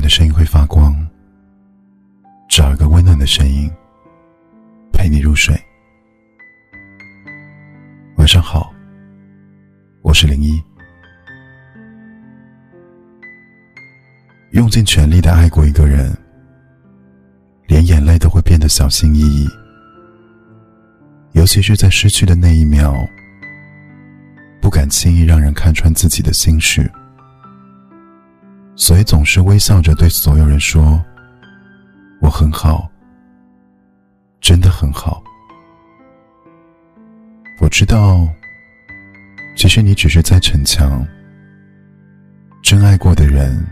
晚的声音会发光，找一个温暖的声音陪你入睡。晚上好，我是零一。用尽全力的爱过一个人，连眼泪都会变得小心翼翼，尤其是在失去的那一秒，不敢轻易让人看穿自己的心事。所以总是微笑着对所有人说：“我很好，真的很好。”我知道，其实你只是在逞强。真爱过的人，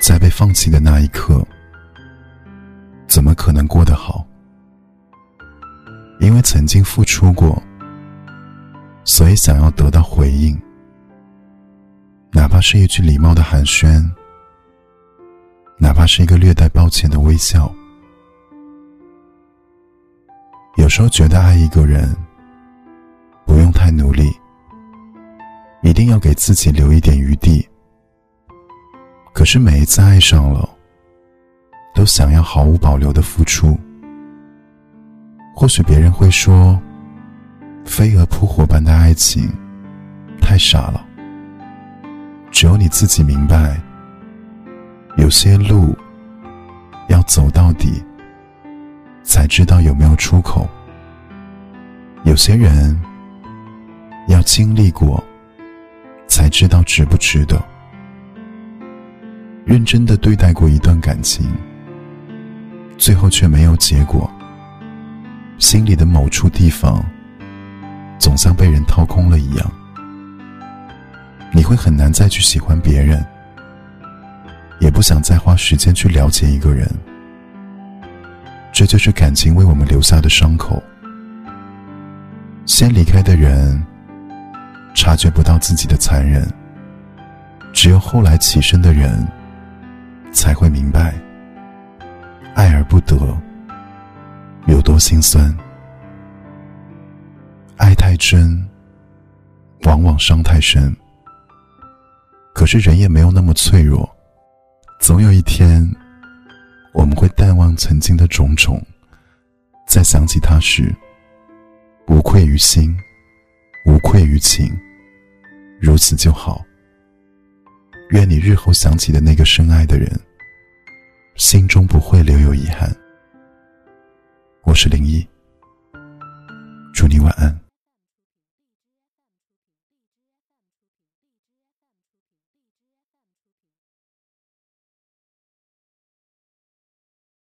在被放弃的那一刻，怎么可能过得好？因为曾经付出过，所以想要得到回应。哪怕是一句礼貌的寒暄，哪怕是一个略带抱歉的微笑，有时候觉得爱一个人不用太努力，一定要给自己留一点余地。可是每一次爱上了，都想要毫无保留的付出。或许别人会说，飞蛾扑火般的爱情太傻了。只有你自己明白，有些路要走到底，才知道有没有出口；有些人要经历过，才知道值不值得。认真的对待过一段感情，最后却没有结果，心里的某处地方，总像被人掏空了一样。你会很难再去喜欢别人，也不想再花时间去了解一个人。这就是感情为我们留下的伤口。先离开的人，察觉不到自己的残忍；只有后来起身的人，才会明白，爱而不得有多心酸。爱太真，往往伤太深。是人也没有那么脆弱，总有一天，我们会淡忘曾经的种种，再想起他时，无愧于心，无愧于情，如此就好。愿你日后想起的那个深爱的人，心中不会留有遗憾。我是林一，